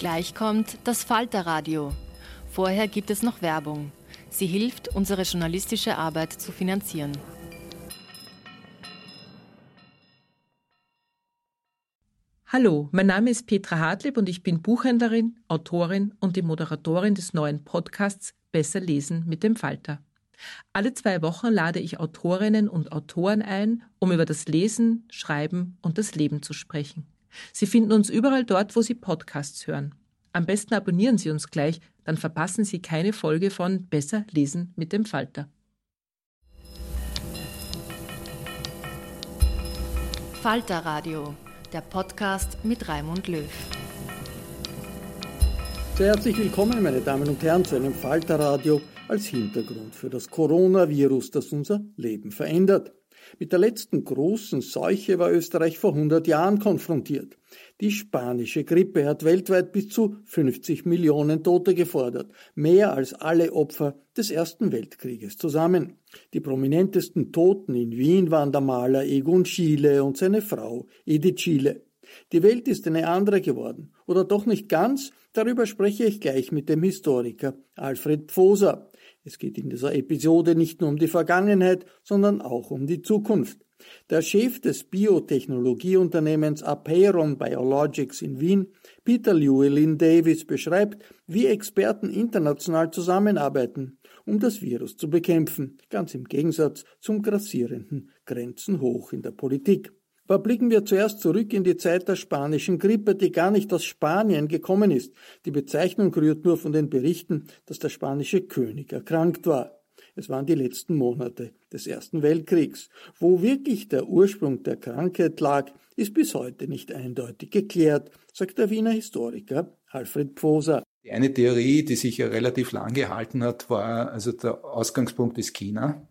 Gleich kommt das Falterradio. Vorher gibt es noch Werbung. Sie hilft, unsere journalistische Arbeit zu finanzieren. Hallo, mein Name ist Petra Hartlieb und ich bin Buchhändlerin, Autorin und die Moderatorin des neuen Podcasts Besser lesen mit dem Falter. Alle zwei Wochen lade ich Autorinnen und Autoren ein, um über das Lesen, Schreiben und das Leben zu sprechen. Sie finden uns überall dort, wo Sie Podcasts hören. Am besten abonnieren Sie uns gleich, dann verpassen Sie keine Folge von Besser lesen mit dem Falter. Falter Radio, der Podcast mit Raimund Löw. Sehr herzlich willkommen, meine Damen und Herren, zu einem Falterradio als Hintergrund für das Coronavirus, das unser Leben verändert. Mit der letzten großen Seuche war Österreich vor 100 Jahren konfrontiert. Die spanische Grippe hat weltweit bis zu 50 Millionen Tote gefordert, mehr als alle Opfer des Ersten Weltkrieges zusammen. Die prominentesten Toten in Wien waren der Maler Egon Schiele und seine Frau Edith Schiele. Die Welt ist eine andere geworden. Oder doch nicht ganz? Darüber spreche ich gleich mit dem Historiker Alfred Pfoser. Es geht in dieser Episode nicht nur um die Vergangenheit, sondern auch um die Zukunft. Der Chef des Biotechnologieunternehmens Apeiron Biologics in Wien, Peter Llewellyn Davis, beschreibt, wie Experten international zusammenarbeiten, um das Virus zu bekämpfen, ganz im Gegensatz zum grassierenden Grenzen hoch in der Politik. Aber blicken wir zuerst zurück in die Zeit der spanischen Grippe, die gar nicht aus Spanien gekommen ist. Die Bezeichnung rührt nur von den Berichten, dass der spanische König erkrankt war. Es waren die letzten Monate des Ersten Weltkriegs. Wo wirklich der Ursprung der Krankheit lag, ist bis heute nicht eindeutig geklärt, sagt der Wiener Historiker Alfred Pfoser. Eine Theorie, die sich ja relativ lang gehalten hat, war, also der Ausgangspunkt ist China.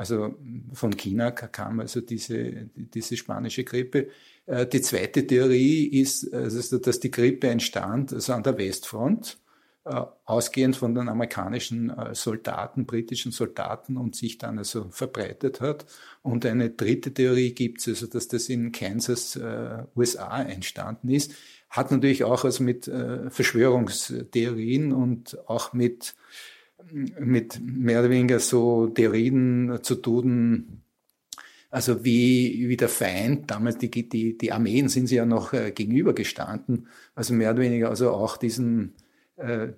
Also von China kam also diese, diese spanische Grippe. Äh, die zweite Theorie ist, also dass die Grippe entstand also an der Westfront, äh, ausgehend von den amerikanischen äh, Soldaten, britischen Soldaten und sich dann also verbreitet hat. Und eine dritte Theorie gibt es, also dass das in Kansas, USA entstanden ist. Hat natürlich auch also mit Verschwörungstheorien und auch mit mit mehr oder weniger so Theorien zu tun, also wie, wie der Feind, damals die, die, die Armeen sind sie ja noch äh, gegenübergestanden, also mehr oder weniger also auch diesen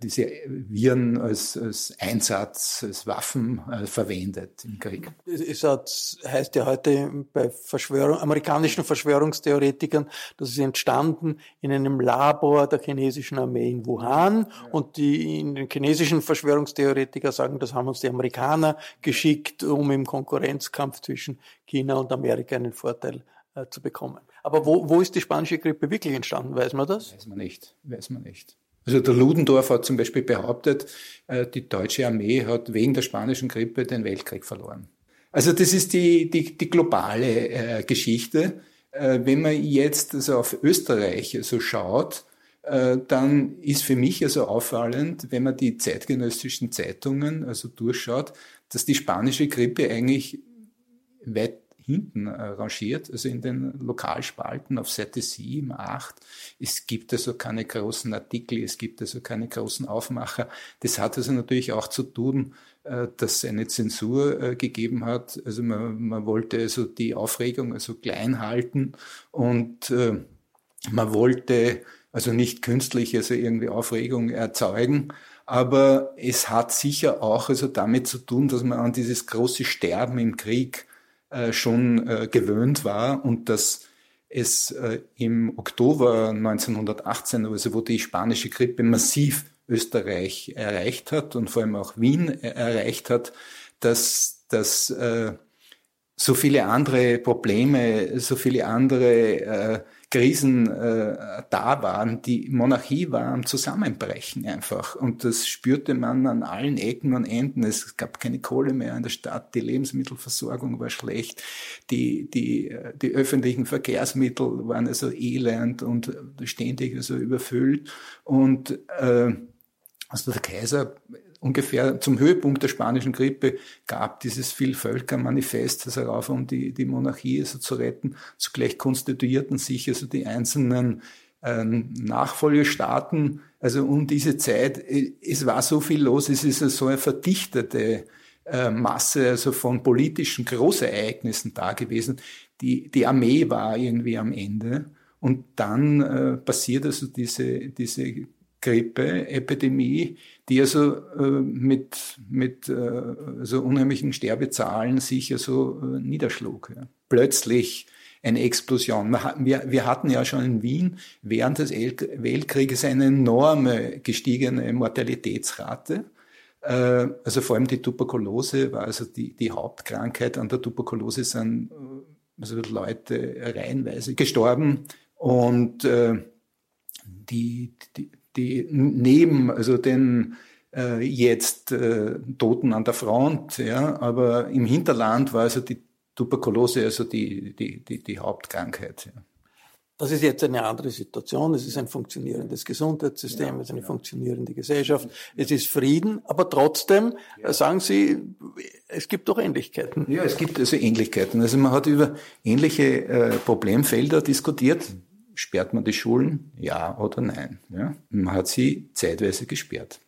diese Viren als, als Einsatz, als Waffen äh, verwendet im Krieg. Es hat, heißt ja heute bei Verschwörung, amerikanischen Verschwörungstheoretikern, dass es entstanden in einem Labor der chinesischen Armee in Wuhan ja. und die in den chinesischen Verschwörungstheoretiker sagen, das haben uns die Amerikaner geschickt, um im Konkurrenzkampf zwischen China und Amerika einen Vorteil äh, zu bekommen. Aber wo, wo ist die spanische Grippe wirklich entstanden? Weiß man das? Weiß man nicht. Weiß man nicht. Also der Ludendorff hat zum Beispiel behauptet, äh, die deutsche Armee hat wegen der spanischen Grippe den Weltkrieg verloren. Also das ist die, die, die globale äh, Geschichte. Äh, wenn man jetzt also auf Österreich so schaut, äh, dann ist für mich also auffallend, wenn man die zeitgenössischen Zeitungen also durchschaut, dass die spanische Grippe eigentlich weit hinten äh, rangiert, also in den Lokalspalten auf Seite 7, 8. Es gibt also keine großen Artikel, es gibt also keine großen Aufmacher. Das hat also natürlich auch zu tun, äh, dass es eine Zensur äh, gegeben hat. Also man, man wollte also die Aufregung also klein halten und äh, man wollte also nicht künstlich also irgendwie Aufregung erzeugen. Aber es hat sicher auch also damit zu tun, dass man an dieses große Sterben im Krieg äh, schon äh, gewöhnt war und dass es äh, im Oktober 1918, also wo die spanische Grippe massiv Österreich erreicht hat und vor allem auch Wien erreicht hat, dass, dass äh, so viele andere Probleme, so viele andere äh, Krisen äh, da waren, die Monarchie war am Zusammenbrechen einfach. Und das spürte man an allen Ecken und Enden. Es gab keine Kohle mehr in der Stadt, die Lebensmittelversorgung war schlecht, die, die, die öffentlichen Verkehrsmittel waren also elend und ständig also überfüllt. Und äh, also der Kaiser ungefähr zum Höhepunkt der spanischen Grippe gab dieses Vielvölkermanifest also herauf, um die, die Monarchie also zu retten. Zugleich konstituierten sich also die einzelnen äh, Nachfolgestaaten, also um diese Zeit, es war so viel los, es ist so eine verdichtete äh, Masse also von politischen Großereignissen da gewesen. Die, die Armee war irgendwie am Ende. Und dann äh, passiert also diese, diese Grippe-Epidemie, die also äh, mit, mit äh, so unheimlichen Sterbezahlen sich ja so äh, niederschlug. Ja. Plötzlich eine Explosion. Wir, wir hatten ja schon in Wien während des Weltkrieges eine enorme gestiegene Mortalitätsrate. Äh, also vor allem die Tuberkulose war also die, die Hauptkrankheit. An der Tuberkulose sind äh, also Leute reihenweise gestorben und äh, die, die, die neben also den äh, jetzt äh, Toten an der Front, ja, aber im Hinterland war also die Tuberkulose also die, die, die, die Hauptkrankheit. Ja. Das ist jetzt eine andere Situation. Es ist ein funktionierendes Gesundheitssystem, es ist eine ja. funktionierende Gesellschaft, es ist Frieden, aber trotzdem ja. sagen Sie, es gibt doch Ähnlichkeiten. Ja, es gibt also Ähnlichkeiten. Also man hat über ähnliche äh, Problemfelder diskutiert. Sperrt man die Schulen? Ja oder nein? Ja? Man hat sie zeitweise gesperrt.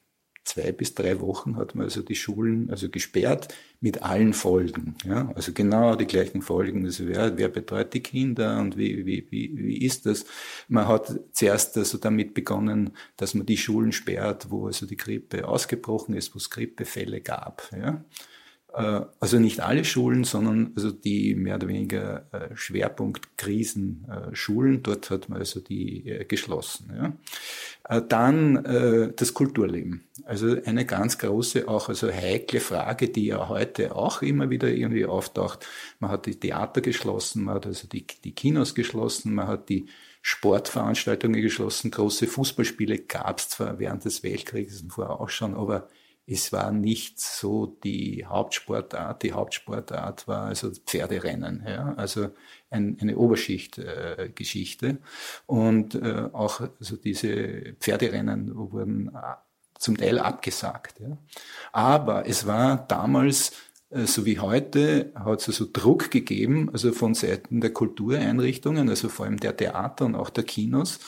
Zwei bis drei Wochen hat man also die Schulen also gesperrt mit allen Folgen. Ja? Also genau die gleichen Folgen. Also wer, wer betreut die Kinder und wie, wie, wie, wie ist das? Man hat zuerst also damit begonnen, dass man die Schulen sperrt, wo also die Grippe ausgebrochen ist, wo es Grippefälle gab. Ja? Äh, also nicht alle Schulen, sondern also die mehr oder weniger äh, Schwerpunkt-Krisenschulen. Dort hat man also die äh, geschlossen. Ja. Dann das Kulturleben. Also eine ganz große, auch also heikle Frage, die ja heute auch immer wieder irgendwie auftaucht. Man hat die Theater geschlossen, man hat also die, die Kinos geschlossen, man hat die Sportveranstaltungen geschlossen, große Fußballspiele gab es zwar während des Weltkrieges und vorher auch schon, aber es war nicht so die Hauptsportart. Die Hauptsportart war also Pferderennen, ja, also ein, eine Oberschichtgeschichte. Äh, und äh, auch also diese Pferderennen wurden äh, zum Teil abgesagt. Ja. Aber es war damals äh, so wie heute hat es also Druck gegeben, also von Seiten der Kultureinrichtungen, also vor allem der Theater und auch der Kinos,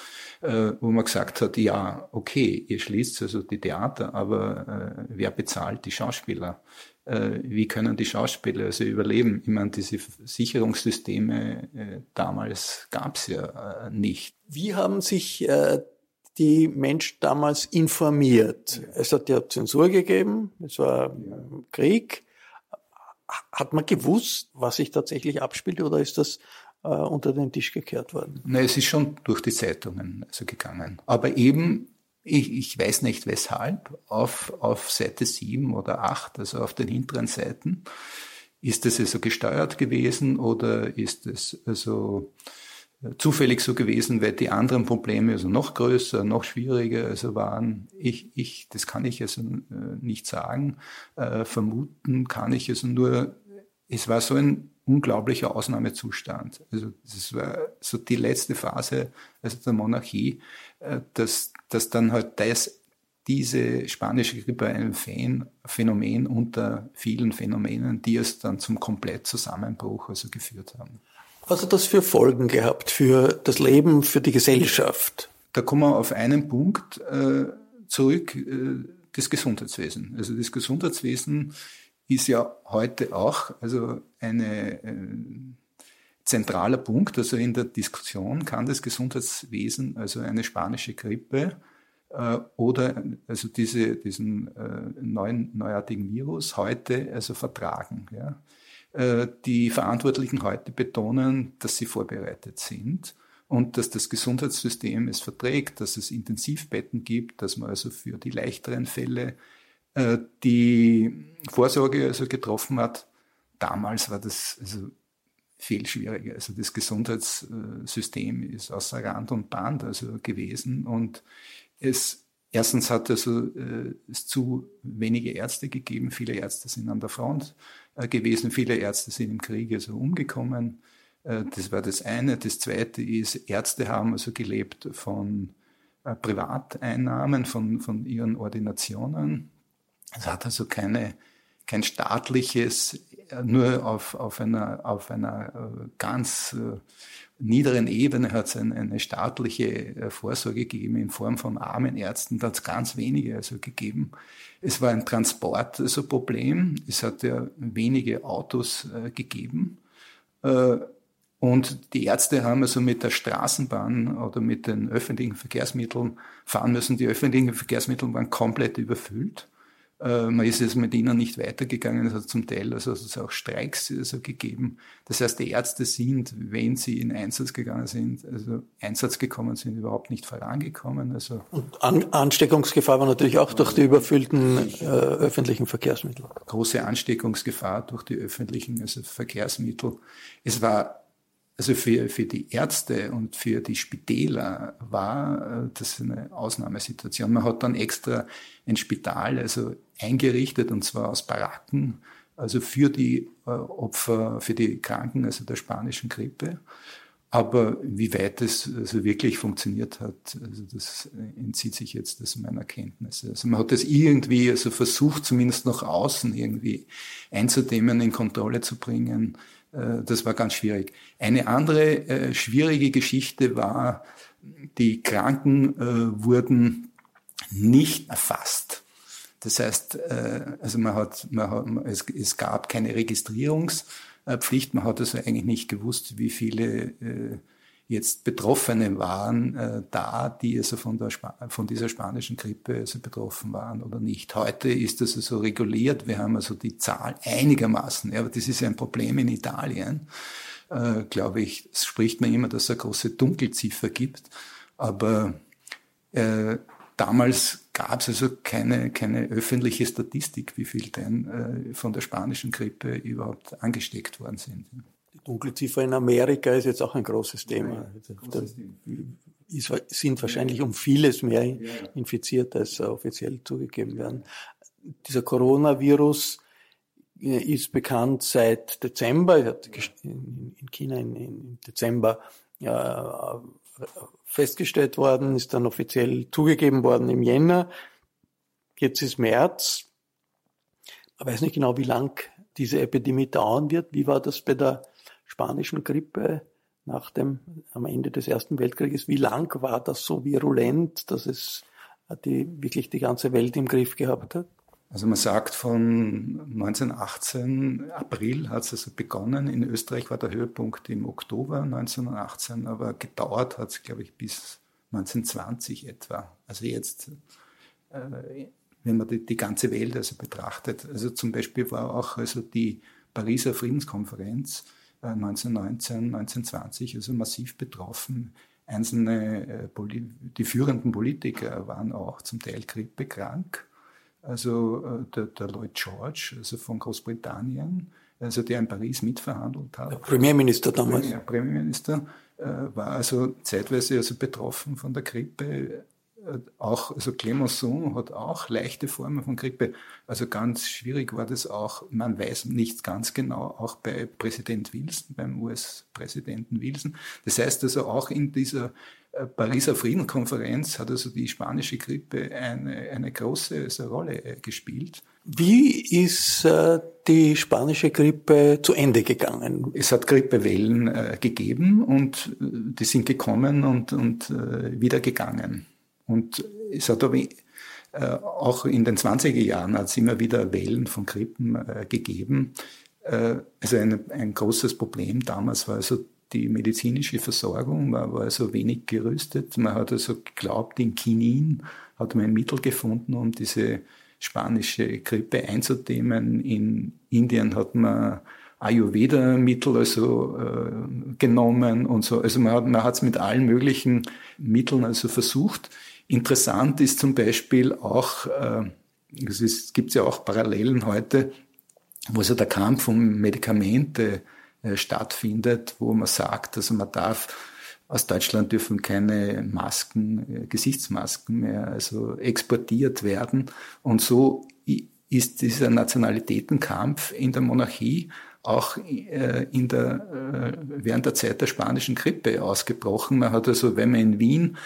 wo man gesagt hat, ja, okay, ihr schließt also die Theater, aber äh, wer bezahlt die Schauspieler? Äh, wie können die Schauspieler also überleben? Ich meine, diese Sicherungssysteme äh, damals gab es ja äh, nicht. Wie haben sich äh, die Menschen damals informiert? Es hat ja Zensur gegeben, es war ja. Krieg. Hat man gewusst, was sich tatsächlich abspielt, oder ist das äh, unter den Tisch gekehrt worden. Na, es ist schon durch die Zeitungen also gegangen. Aber eben, ich, ich weiß nicht weshalb, auf, auf Seite 7 oder 8, also auf den hinteren Seiten, ist es also gesteuert gewesen oder ist es also zufällig so gewesen, weil die anderen Probleme also noch größer, noch schwieriger also waren. Ich, ich, das kann ich also nicht sagen. Äh, vermuten kann ich also nur, es war so ein unglaublicher Ausnahmezustand. Also das war so die letzte Phase also der Monarchie, äh, dass, dass dann halt das, diese spanische Grippe ein Phänomen unter vielen Phänomenen, die es dann zum Komplettzusammenbruch also geführt haben. Was hat das für Folgen gehabt für das Leben, für die Gesellschaft? Da kommen wir auf einen Punkt äh, zurück, äh, das Gesundheitswesen. Also das Gesundheitswesen ist ja heute auch also eine äh, zentraler Punkt. Also in der Diskussion kann das Gesundheitswesen also eine spanische Grippe äh, oder also diese, diesen äh, neuen neuartigen Virus heute also vertragen. Ja. Äh, die Verantwortlichen heute betonen, dass sie vorbereitet sind und dass das Gesundheitssystem es verträgt, dass es Intensivbetten gibt, dass man also für die leichteren Fälle die Vorsorge also getroffen hat. Damals war das also viel schwieriger. Also das Gesundheitssystem ist außer Rand und Band also gewesen und es erstens hat also äh, es zu wenige Ärzte gegeben. Viele Ärzte sind an der Front äh, gewesen, viele Ärzte sind im Krieg also umgekommen. Äh, das war das eine. Das zweite ist, Ärzte haben also gelebt von äh, Privateinnahmen, von, von ihren Ordinationen. Es hat also keine, kein staatliches, äh, nur auf, auf einer, auf einer äh, ganz äh, niederen Ebene hat es eine, eine staatliche Vorsorge gegeben in Form von armen Ärzten. Da hat es ganz wenige also gegeben. Es war ein Transportproblem. Also es hat ja wenige Autos äh, gegeben. Äh, und die Ärzte haben also mit der Straßenbahn oder mit den öffentlichen Verkehrsmitteln fahren müssen. Die öffentlichen Verkehrsmittel waren komplett überfüllt. Äh, man ist jetzt mit ihnen nicht weitergegangen. Es hat zum Teil also, auch Streiks also gegeben. Das heißt, die Ärzte sind, wenn sie in Einsatz gegangen sind, also Einsatz gekommen sind, überhaupt nicht vorangekommen. Also Und An Ansteckungsgefahr war natürlich auch durch die überfüllten äh, öffentlichen Verkehrsmittel. Große Ansteckungsgefahr durch die öffentlichen also Verkehrsmittel. Es war also für, für die Ärzte und für die Spitäler war äh, das eine Ausnahmesituation. Man hat dann extra ein Spital also eingerichtet und zwar aus Baracken, also für die äh, Opfer, für die Kranken, also der spanischen Grippe. Aber wie weit es also wirklich funktioniert hat, also das entzieht sich jetzt aus meiner Kenntnis. Also man hat das irgendwie also versucht, zumindest nach außen irgendwie einzudämmen, in Kontrolle zu bringen. Äh, das war ganz schwierig. Eine andere äh, schwierige Geschichte war, die Kranken wurden nicht erfasst. Das heißt, also man hat, man hat es, es gab keine Registrierungspflicht. Man hat also eigentlich nicht gewusst, wie viele jetzt Betroffene waren äh, da, die also von, der von dieser spanischen Grippe also betroffen waren oder nicht. Heute ist das also reguliert. Wir haben also die Zahl einigermaßen, ja, aber das ist ein Problem in Italien, äh, glaube ich. Es spricht man immer, dass es eine große Dunkelziffer gibt, aber äh, damals gab es also keine, keine öffentliche Statistik, wie viel denn äh, von der spanischen Grippe überhaupt angesteckt worden sind. Dunkelziffer in Amerika ist jetzt auch ein großes Thema. Da sind wahrscheinlich um vieles mehr infiziert, als offiziell zugegeben werden. Dieser Coronavirus äh, ist bekannt seit Dezember, in China im Dezember festgestellt worden, ist dann offiziell zugegeben worden im Jänner. Jetzt ist März. Man weiß nicht genau, wie lang diese Epidemie dauern wird. Wie war das bei der spanischen Grippe nach dem, am Ende des Ersten Weltkrieges. Wie lang war das so virulent, dass es die, wirklich die ganze Welt im Griff gehabt hat? Also man sagt von 1918, April hat es also begonnen. In Österreich war der Höhepunkt im Oktober 1918, aber gedauert hat es, glaube ich, bis 1920 etwa. Also jetzt, äh, wenn man die, die, ganze Welt also betrachtet, also zum Beispiel war auch also die Pariser Friedenskonferenz 1919, äh, 1920 also massiv betroffen. Einzelne, äh, die führenden Politiker waren auch zum Teil grippekrank. Also äh, der, der Lloyd George, also von Großbritannien, also der in Paris mitverhandelt hat. Der Premierminister damals. Der Premierminister war also zeitweise also betroffen von der Grippe auch, also Clemenceau hat auch leichte Formen von Grippe. Also ganz schwierig war das auch, man weiß nicht ganz genau, auch bei Präsident Wilson, beim US-Präsidenten Wilson. Das heißt also auch in dieser äh, Pariser Friedenkonferenz hat also die spanische Grippe eine, eine große also Rolle äh, gespielt. Wie ist äh, die spanische Grippe zu Ende gegangen? Es hat Grippewellen äh, gegeben und äh, die sind gekommen und, und äh, wieder gegangen. Und es hat aber auch in den 20er Jahren hat es immer wieder Wellen von Grippen äh, gegeben. Äh, also ein, ein großes Problem damals war also die medizinische Versorgung, man war also wenig gerüstet. Man hat also geglaubt, in Kinin hat man ein Mittel gefunden, um diese spanische Grippe einzudämmen. In Indien hat man Ayurveda-Mittel also äh, genommen und so. Also man hat es mit allen möglichen Mitteln also versucht. Interessant ist zum Beispiel auch, äh, es gibt ja auch Parallelen heute, wo so der Kampf um Medikamente äh, stattfindet, wo man sagt, also man darf aus Deutschland dürfen keine Masken, äh, Gesichtsmasken mehr also exportiert werden. Und so ist dieser Nationalitätenkampf in der Monarchie auch in der, während der Zeit der spanischen Grippe ausgebrochen. Man hat also, wenn man in Wien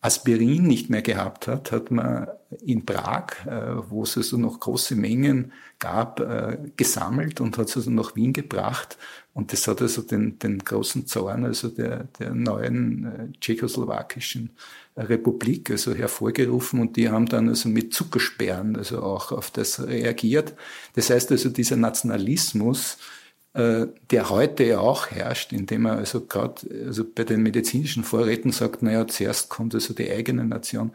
Aspirin nicht mehr gehabt hat, hat man in Prag, äh, wo es also noch große Mengen gab, äh, gesammelt und hat es also nach Wien gebracht. Und das hat also den, den großen Zorn also der, der neuen äh, tschechoslowakischen Republik also hervorgerufen und die haben dann also mit Zuckersperren also auch auf das reagiert. Das heißt also dieser Nationalismus, der heute ja auch herrscht, indem man also gerade also bei den medizinischen Vorräten sagt, naja, zuerst kommt also die eigene Nation.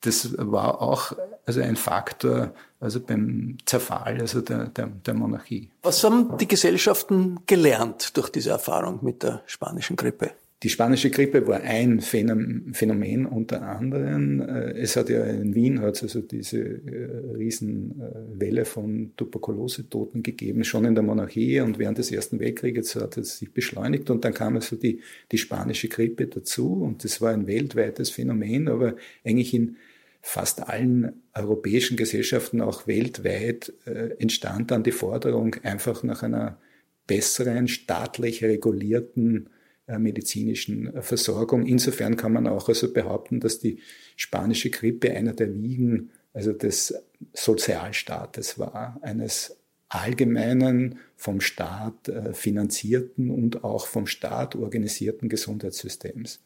Das war auch also ein Faktor also beim Zerfall also der, der, der Monarchie. Was haben die Gesellschaften gelernt durch diese Erfahrung mit der spanischen Grippe? Die spanische Grippe war ein Phänomen unter anderem. Äh, es hat ja in Wien hat es also diese äh, Riesenwelle von Tuberkulosetoten gegeben, schon in der Monarchie. Und während des Ersten Weltkrieges hat es sich beschleunigt. Und dann kam also die, die spanische Grippe dazu. Und das war ein weltweites Phänomen, aber eigentlich in fast allen europäischen Gesellschaften, auch weltweit, äh, entstand dann die Forderung einfach nach einer besseren, staatlich regulierten äh, medizinischen äh, Versorgung. Insofern kann man auch also behaupten, dass die spanische Grippe einer der Wiegen also des Sozialstaates war, eines allgemeinen, vom Staat äh, finanzierten und auch vom Staat organisierten Gesundheitssystems.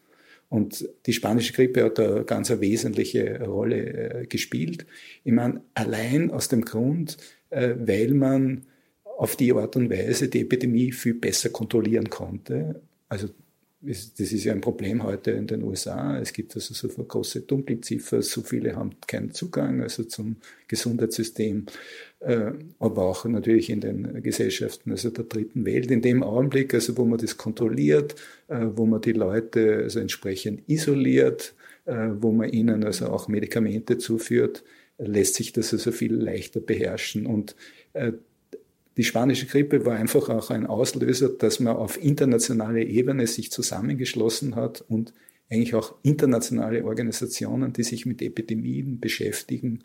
Und die spanische Grippe hat da ganz eine wesentliche Rolle gespielt. Ich meine, allein aus dem Grund, weil man auf die Art und Weise die Epidemie viel besser kontrollieren konnte also das ist ja ein Problem heute in den USA. Es gibt also so große Dunkelziffer, so viele haben keinen Zugang also zum Gesundheitssystem, äh, aber auch natürlich in den Gesellschaften also der dritten Welt. In dem Augenblick, also wo man das kontrolliert, äh, wo man die Leute also entsprechend isoliert, äh, wo man ihnen also auch Medikamente zuführt, lässt sich das also viel leichter beherrschen und die spanische Grippe war einfach auch ein Auslöser, dass man auf internationaler Ebene sich zusammengeschlossen hat und eigentlich auch internationale Organisationen, die sich mit Epidemien beschäftigen,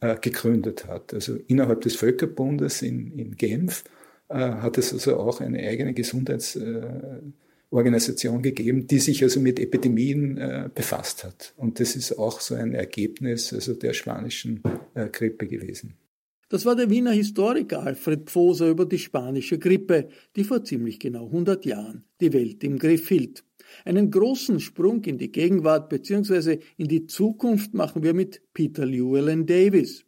äh, gegründet hat. Also innerhalb des Völkerbundes in, in Genf äh, hat es also auch eine eigene Gesundheitsorganisation äh, gegeben, die sich also mit Epidemien äh, befasst hat. Und das ist auch so ein Ergebnis also der spanischen äh, Grippe gewesen. Das war der Wiener Historiker Alfred Pfoser über die spanische Grippe, die vor ziemlich genau 100 Jahren die Welt im Griff hielt. Einen großen Sprung in die Gegenwart bzw. in die Zukunft machen wir mit Peter Llewellyn Davis.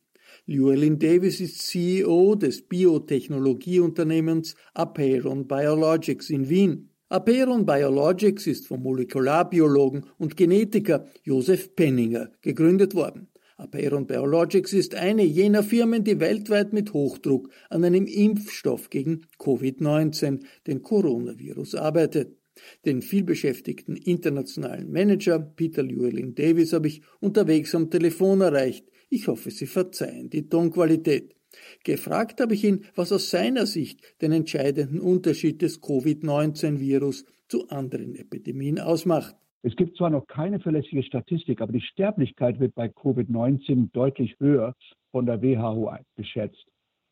Llewellyn Davis ist CEO des Biotechnologieunternehmens Apeiron Biologics in Wien. Apeiron Biologics ist vom Molekularbiologen und Genetiker Josef Penninger gegründet worden. Apeiron Biologics ist eine jener Firmen, die weltweit mit Hochdruck an einem Impfstoff gegen Covid-19, den Coronavirus, arbeitet. Den vielbeschäftigten internationalen Manager Peter Llewellyn Davis habe ich unterwegs am Telefon erreicht. Ich hoffe, Sie verzeihen die Tonqualität. Gefragt habe ich ihn, was aus seiner Sicht den entscheidenden Unterschied des Covid-19-Virus zu anderen Epidemien ausmacht. Es gibt zwar noch keine verlässliche Statistik, aber die Sterblichkeit wird bei Covid-19 deutlich höher von der WHO geschätzt.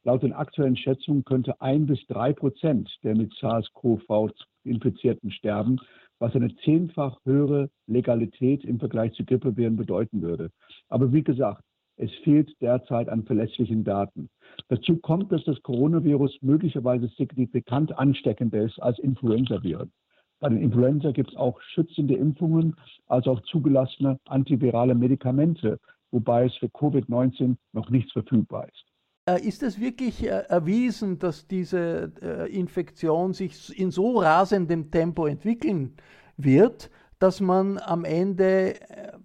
Laut den aktuellen Schätzungen könnte ein bis drei Prozent der mit SARS-CoV Infizierten sterben, was eine zehnfach höhere Legalität im Vergleich zu Grippeviren bedeuten würde. Aber wie gesagt, es fehlt derzeit an verlässlichen Daten. Dazu kommt, dass das Coronavirus möglicherweise signifikant ansteckender ist als Influenzaviren. Bei den Influenza gibt es auch schützende Impfungen, als auch zugelassene antivirale Medikamente, wobei es für Covid-19 noch nichts verfügbar ist. Äh, ist es wirklich äh, erwiesen, dass diese äh, Infektion sich in so rasendem Tempo entwickeln wird, dass man am Ende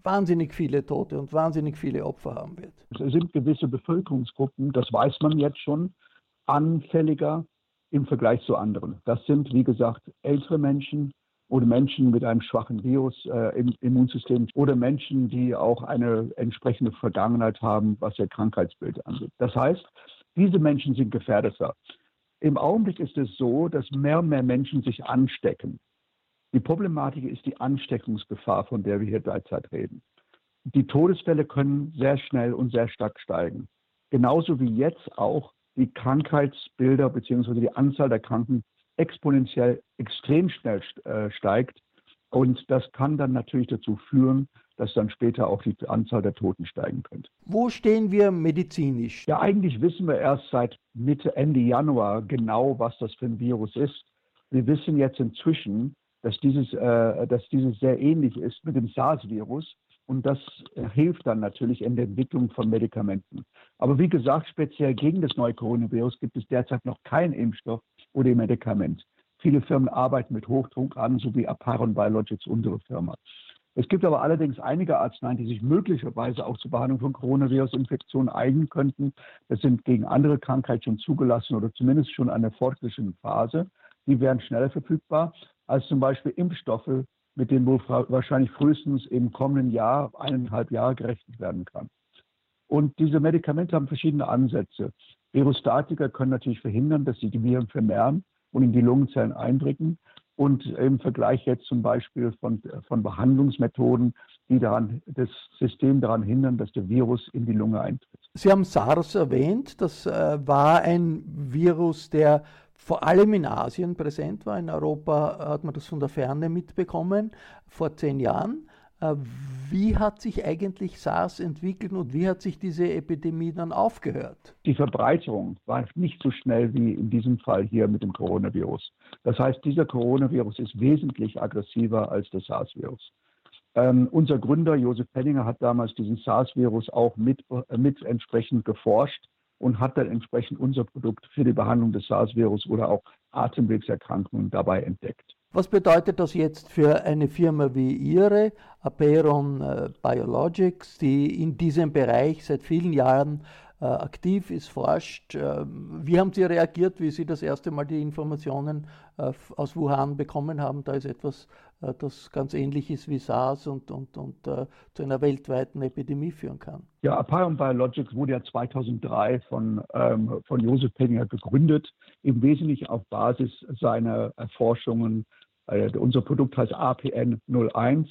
wahnsinnig viele Tote und wahnsinnig viele Opfer haben wird? Es sind gewisse Bevölkerungsgruppen, das weiß man jetzt schon, anfälliger im Vergleich zu anderen. Das sind, wie gesagt, ältere Menschen, oder Menschen mit einem schwachen Virus äh, im Immunsystem oder Menschen, die auch eine entsprechende Vergangenheit haben, was ihr Krankheitsbild angeht. Das heißt, diese Menschen sind gefährdeter. Im Augenblick ist es so, dass mehr und mehr Menschen sich anstecken. Die Problematik ist die Ansteckungsgefahr, von der wir hier derzeit reden. Die Todesfälle können sehr schnell und sehr stark steigen. Genauso wie jetzt auch die Krankheitsbilder bzw. die Anzahl der Kranken exponentiell extrem schnell äh, steigt. Und das kann dann natürlich dazu führen, dass dann später auch die Anzahl der Toten steigen könnte. Wo stehen wir medizinisch? Ja, eigentlich wissen wir erst seit Mitte, Ende Januar genau, was das für ein Virus ist. Wir wissen jetzt inzwischen, dass dieses, äh, dass dieses sehr ähnlich ist mit dem SARS-Virus. Und das hilft dann natürlich in der Entwicklung von Medikamenten. Aber wie gesagt, speziell gegen das neue Coronavirus gibt es derzeit noch keinen Impfstoff oder Medikament. Viele Firmen arbeiten mit Hochdruck an, so wie Aparon Biologics, unsere Firma. Es gibt aber allerdings einige Arzneien, die sich möglicherweise auch zur Behandlung von Coronavirus-Infektionen eignen könnten. Das sind gegen andere Krankheiten schon zugelassen oder zumindest schon an der fortgeschrittenen Phase. Die wären schneller verfügbar als zum Beispiel Impfstoffe, mit denen wohl wahrscheinlich frühestens im kommenden Jahr, eineinhalb Jahre gerechnet werden kann. Und diese Medikamente haben verschiedene Ansätze. Virostatika können natürlich verhindern, dass sie die Viren vermehren und in die Lungenzellen eindringen. Und im Vergleich jetzt zum Beispiel von, von Behandlungsmethoden, die daran, das System daran hindern, dass der Virus in die Lunge eintritt. Sie haben SARS erwähnt. Das äh, war ein Virus, der vor allem in Asien präsent war. In Europa hat man das von der Ferne mitbekommen vor zehn Jahren. Äh, wie hat sich eigentlich SARS entwickelt und wie hat sich diese Epidemie dann aufgehört? Die Verbreitung war nicht so schnell wie in diesem Fall hier mit dem Coronavirus. Das heißt, dieser Coronavirus ist wesentlich aggressiver als das SARS-Virus. Ähm, unser Gründer Josef Penninger hat damals diesen SARS-Virus auch mit, äh, mit entsprechend geforscht und hat dann entsprechend unser Produkt für die Behandlung des SARS-Virus oder auch Atemwegserkrankungen dabei entdeckt. Was bedeutet das jetzt für eine Firma wie Ihre, Aperon äh, Biologics, die in diesem Bereich seit vielen Jahren aktiv ist, forscht? Äh, wie haben Sie reagiert, wie Sie das erste Mal die Informationen äh, aus Wuhan bekommen haben? Da ist etwas, äh, das ganz ähnlich ist wie SARS und, und, und äh, zu einer weltweiten Epidemie führen kann. Ja, Aperon Biologics wurde ja 2003 von, ähm, von Josef Penninger gegründet, im Wesentlichen auf Basis seiner Erforschungen äh, unser Produkt heißt APN 01.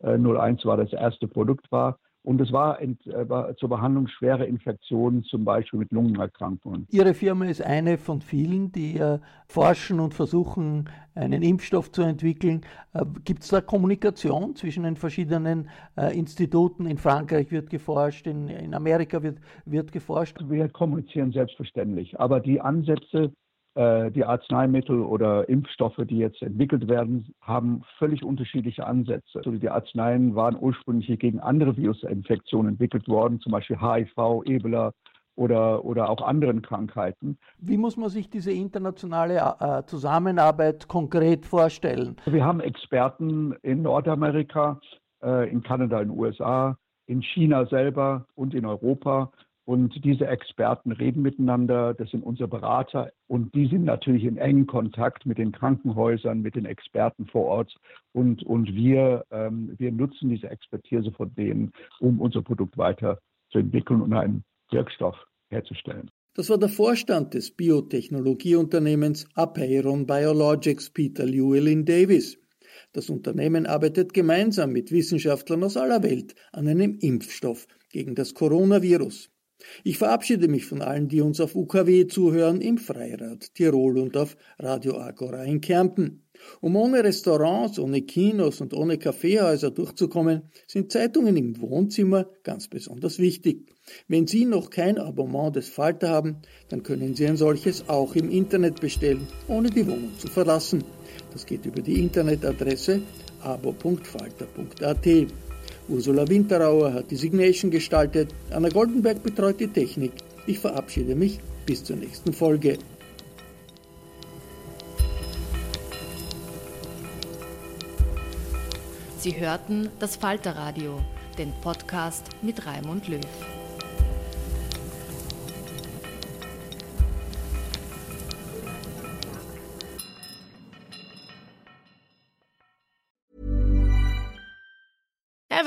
Äh, 01 war das erste Produkt war. Und es war, äh, war, zur Behandlung schwerer Infektionen, zum Beispiel mit Lungenerkrankungen. Ihre Firma ist eine von vielen, die äh, forschen und versuchen, einen Impfstoff zu entwickeln. Äh, Gibt es da Kommunikation zwischen den verschiedenen äh, Instituten? In Frankreich wird geforscht, in, in Amerika wird, wird geforscht. Wir kommunizieren selbstverständlich, aber die Ansätze die Arzneimittel oder Impfstoffe, die jetzt entwickelt werden, haben völlig unterschiedliche Ansätze. Also die Arzneien waren ursprünglich gegen andere Virusinfektionen entwickelt worden, zum Beispiel HIV, Ebola oder, oder auch anderen Krankheiten. Wie muss man sich diese internationale äh, Zusammenarbeit konkret vorstellen? Wir haben Experten in Nordamerika, äh, in Kanada, in den USA, in China selber und in Europa und diese Experten reden miteinander, das sind unsere Berater und die sind natürlich in engem Kontakt mit den Krankenhäusern, mit den Experten vor Ort und, und wir, ähm, wir nutzen diese Expertise von denen, um unser Produkt weiter zu entwickeln und einen Wirkstoff herzustellen. Das war der Vorstand des Biotechnologieunternehmens Apeiron Biologics Peter Llewellyn Davis. Das Unternehmen arbeitet gemeinsam mit Wissenschaftlern aus aller Welt an einem Impfstoff gegen das Coronavirus. Ich verabschiede mich von allen, die uns auf UKW zuhören, im Freirad Tirol und auf Radio Agora in Kärnten. Um ohne Restaurants, ohne Kinos und ohne Kaffeehäuser durchzukommen, sind Zeitungen im Wohnzimmer ganz besonders wichtig. Wenn Sie noch kein Abonnement des Falter haben, dann können Sie ein solches auch im Internet bestellen, ohne die Wohnung zu verlassen. Das geht über die Internetadresse abo.falter.at. Ursula Winterauer hat die Signation gestaltet, Anna Goldenberg betreut die Technik. Ich verabschiede mich bis zur nächsten Folge. Sie hörten das Falterradio, den Podcast mit Raimund Löw.